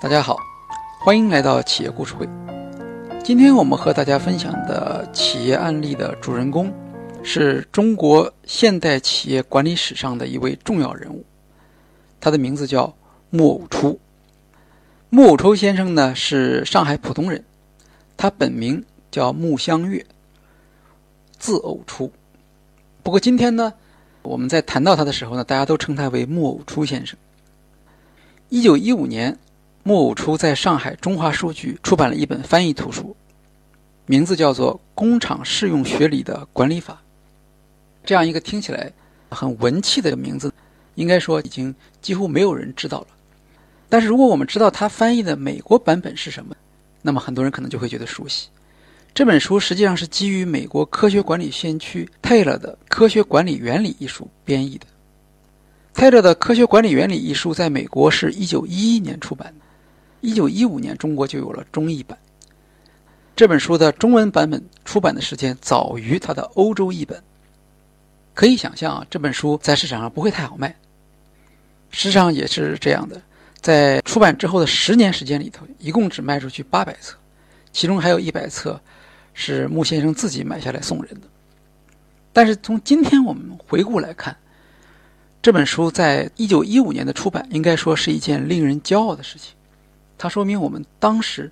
大家好，欢迎来到企业故事会。今天我们和大家分享的企业案例的主人公，是中国现代企业管理史上的一位重要人物，他的名字叫穆偶初。穆偶初先生呢是上海浦东人，他本名叫穆香月，字偶初。不过今天呢，我们在谈到他的时候呢，大家都称他为穆偶初先生。一九一五年。木偶初在上海中华书局出版了一本翻译图书，名字叫做《工厂适用学里的管理法》。这样一个听起来很文气的名字，应该说已经几乎没有人知道了。但是如果我们知道他翻译的美国版本是什么，那么很多人可能就会觉得熟悉。这本书实际上是基于美国科学管理先驱泰勒的《科学管理原理》一书编译的。泰勒的《科学管理原理》一书在美国是一九一一年出版的。一九一五年，中国就有了中译版。这本书的中文版本出版的时间早于它的欧洲译本。可以想象啊，这本书在市场上不会太好卖。实际上也是这样的，在出版之后的十年时间里头，一共只卖出去八百册，其中还有一百册是穆先生自己买下来送人的。但是从今天我们回顾来看，这本书在一九一五年的出版，应该说是一件令人骄傲的事情。它说明我们当时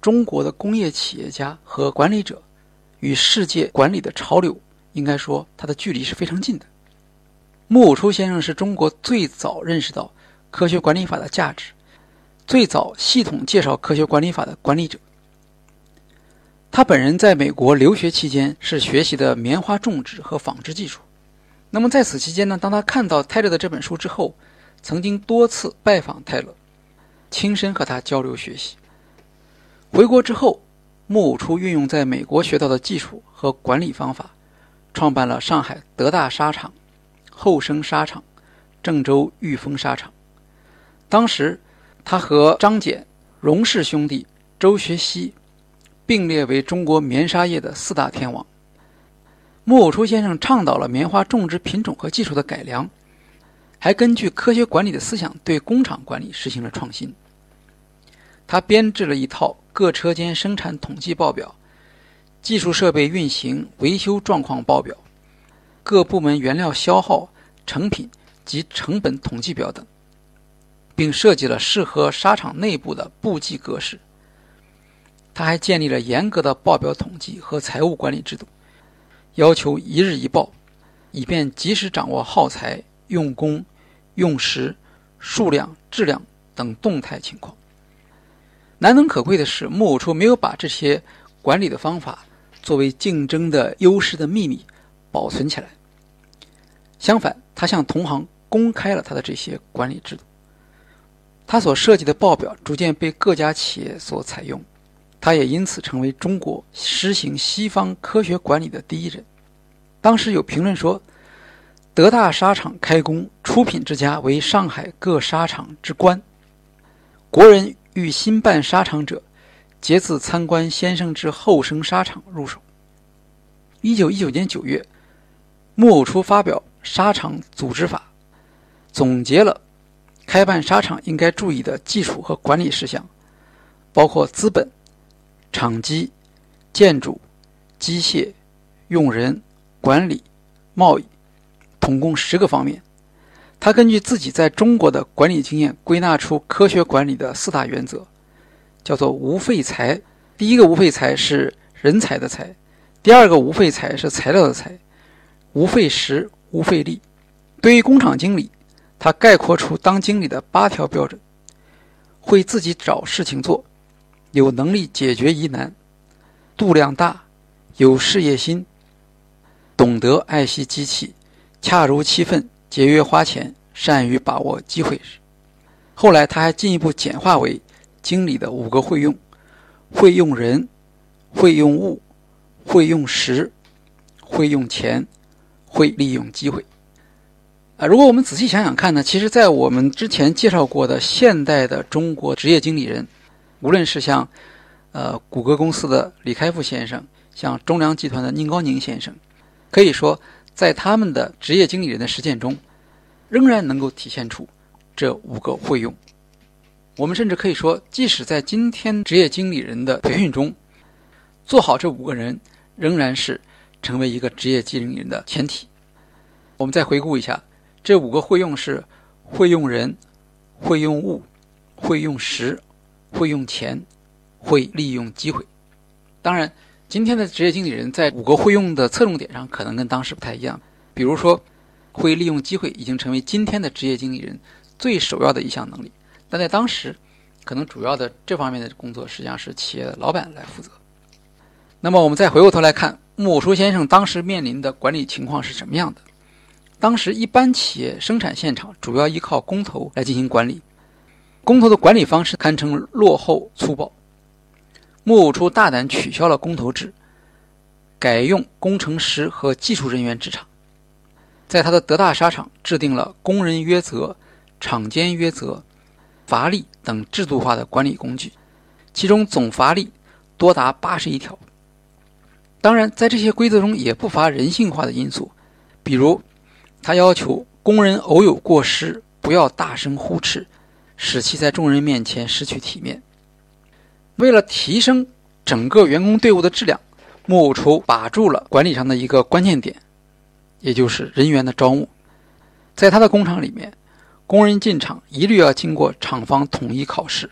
中国的工业企业家和管理者与世界管理的潮流，应该说它的距离是非常近的。木偶初先生是中国最早认识到科学管理法的价值、最早系统介绍科学管理法的管理者。他本人在美国留学期间是学习的棉花种植和纺织技术。那么在此期间呢，当他看到泰勒的这本书之后，曾经多次拜访泰勒。亲身和他交流学习。回国之后，穆偶初运用在美国学到的技术和管理方法，创办了上海德大纱厂、后生纱厂、郑州裕丰纱厂。当时，他和张謇、荣氏兄弟、周学熙并列为中国棉纱业的四大天王。穆偶初先生倡导了棉花种植品种和技术的改良，还根据科学管理的思想对工厂管理实行了创新。他编制了一套各车间生产统计报表、技术设备运行维修状况报表、各部门原料消耗、成品及成本统计表等，并设计了适合沙场内部的簿记格式。他还建立了严格的报表统计和财务管理制度，要求一日一报，以便及时掌握耗材、用工、用时、数量、质量等动态情况。难能可贵的是，木偶初没有把这些管理的方法作为竞争的优势的秘密保存起来。相反，他向同行公开了他的这些管理制度。他所设计的报表逐渐被各家企业所采用，他也因此成为中国实行西方科学管理的第一人。当时有评论说：“德大纱厂开工，出品之家为上海各纱厂之冠。”国人。欲新办沙场者，皆自参观先生之后生沙场入手。一九一九年九月，木偶初发表《沙场组织法》，总结了开办沙场应该注意的技术和管理事项，包括资本、厂机、建筑、机械、用人、管理、贸易，统共十个方面。他根据自己在中国的管理经验，归纳出科学管理的四大原则，叫做无废材。第一个无废材是人才的才，第二个无废材是材料的材，无废时、无废力。对于工厂经理，他概括出当经理的八条标准：会自己找事情做，有能力解决疑难，度量大，有事业心，懂得爱惜机器，恰如其分。节约花钱，善于把握机会，后来他还进一步简化为经理的五个会用：会用人，会用物，会用时，会用钱，会利用机会。啊，如果我们仔细想想看呢，其实，在我们之前介绍过的现代的中国职业经理人，无论是像呃谷歌公司的李开复先生，像中粮集团的宁高宁先生，可以说。在他们的职业经理人的实践中，仍然能够体现出这五个会用。我们甚至可以说，即使在今天职业经理人的培训中，做好这五个人仍然是成为一个职业经理人的前提。我们再回顾一下，这五个会用是：会用人、会用物、会用时、会用钱、会利用机会。当然，今天的职业经理人在五个会用的侧重点上可能跟当时不太一样。比如说，会利用机会已经成为今天的职业经理人最首要的一项能力。但在当时，可能主要的这方面的工作实际上是企业的老板来负责。那么我们再回过头来看木偶初先生当时面临的管理情况是什么样的？当时一般企业生产现场主要依靠工头来进行管理，工头的管理方式堪称落后粗暴。木偶初大胆取消了工头制，改用工程师和技术人员制厂，在他的德大沙厂制定了工人约则、厂间约则。罚例等制度化的管理工具，其中总罚例多达八十一条。当然，在这些规则中也不乏人性化的因素，比如，他要求工人偶有过失不要大声呼斥，使其在众人面前失去体面。为了提升整个员工队伍的质量，木偶筹把住了管理上的一个关键点，也就是人员的招募。在他的工厂里面。工人进厂一律要经过厂方统一考试，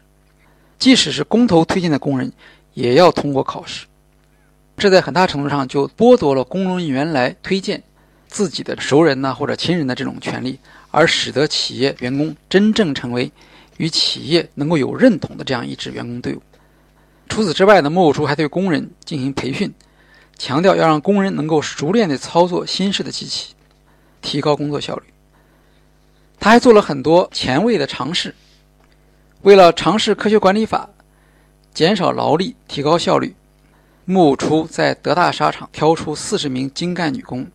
即使是工头推荐的工人，也要通过考试。这在很大程度上就剥夺了工人原来推荐自己的熟人呐或者亲人的这种权利，而使得企业员工真正成为与企业能够有认同的这样一支员工队伍。除此之外呢，木偶厨还对工人进行培训，强调要让工人能够熟练地操作新式的机器，提高工作效率。他还做了很多前卫的尝试，为了尝试科学管理法，减少劳力，提高效率，木偶初在德大沙场挑出四十名精干女工，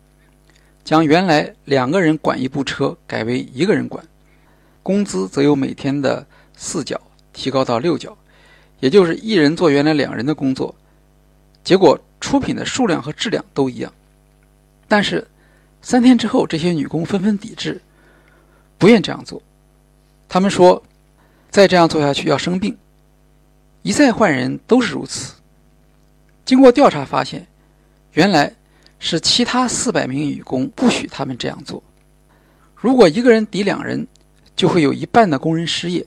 将原来两个人管一部车改为一个人管，工资则由每天的四角提高到六角，也就是一人做原来两人的工作，结果出品的数量和质量都一样，但是三天之后，这些女工纷纷抵制。不愿这样做，他们说，再这样做下去要生病，一再换人都是如此。经过调查发现，原来是其他四百名女工不许他们这样做。如果一个人抵两人，就会有一半的工人失业。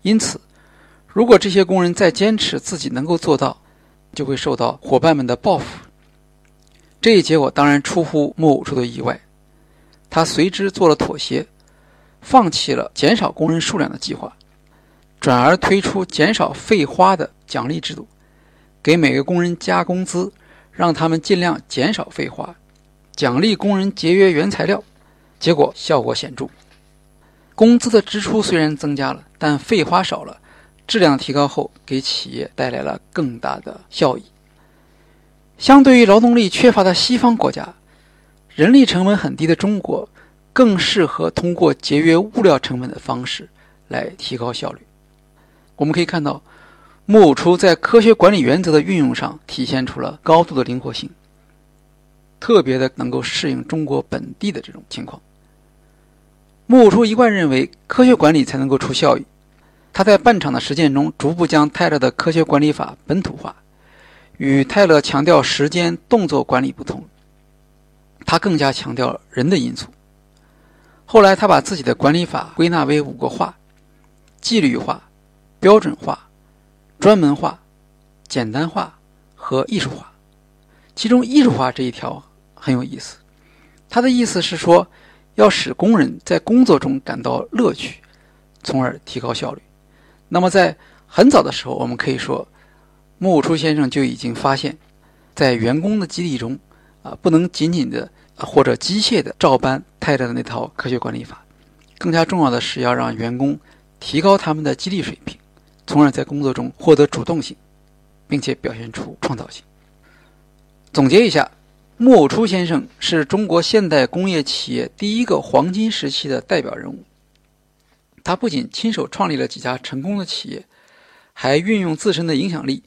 因此，如果这些工人再坚持自己能够做到，就会受到伙伴们的报复。这一结果当然出乎木偶处的意外，他随之做了妥协。放弃了减少工人数量的计划，转而推出减少废花的奖励制度，给每个工人加工资，让他们尽量减少废花，奖励工人节约原材料，结果效果显著。工资的支出虽然增加了，但废花少了，质量提高后，给企业带来了更大的效益。相对于劳动力缺乏的西方国家，人力成本很低的中国。更适合通过节约物料成本的方式来提高效率。我们可以看到，木偶初在科学管理原则的运用上体现出了高度的灵活性，特别的能够适应中国本地的这种情况。木偶初一贯认为，科学管理才能够出效益。他在半场的实践中，逐步将泰勒的科学管理法本土化。与泰勒强调时间、动作管理不同，他更加强调人的因素。后来，他把自己的管理法归纳为五个化：纪律化、标准化、专门化、简单化和艺术化。其中，艺术化这一条很有意思。他的意思是说，要使工人在工作中感到乐趣，从而提高效率。那么，在很早的时候，我们可以说，木偶初先生就已经发现，在员工的激励中，啊，不能仅仅的。或者机械的照搬泰勒的那套科学管理法，更加重要的是要让员工提高他们的激励水平，从而在工作中获得主动性，并且表现出创造性。总结一下，木偶初先生是中国现代工业企业第一个黄金时期的代表人物。他不仅亲手创立了几家成功的企业还运用自身的影响力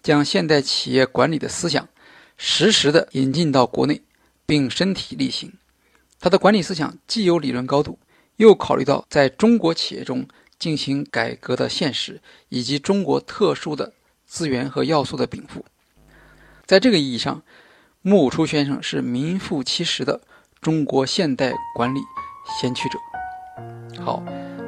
将现代企业管理的思想实时地引进到国内并身体力行。他的管理思想既有理论高度又考虑到在中国企业中进行改革的现实以及中国特殊的资源和要素的禀赋。在这个意义上木初先生是名副其实的中国现代管理先驱者。好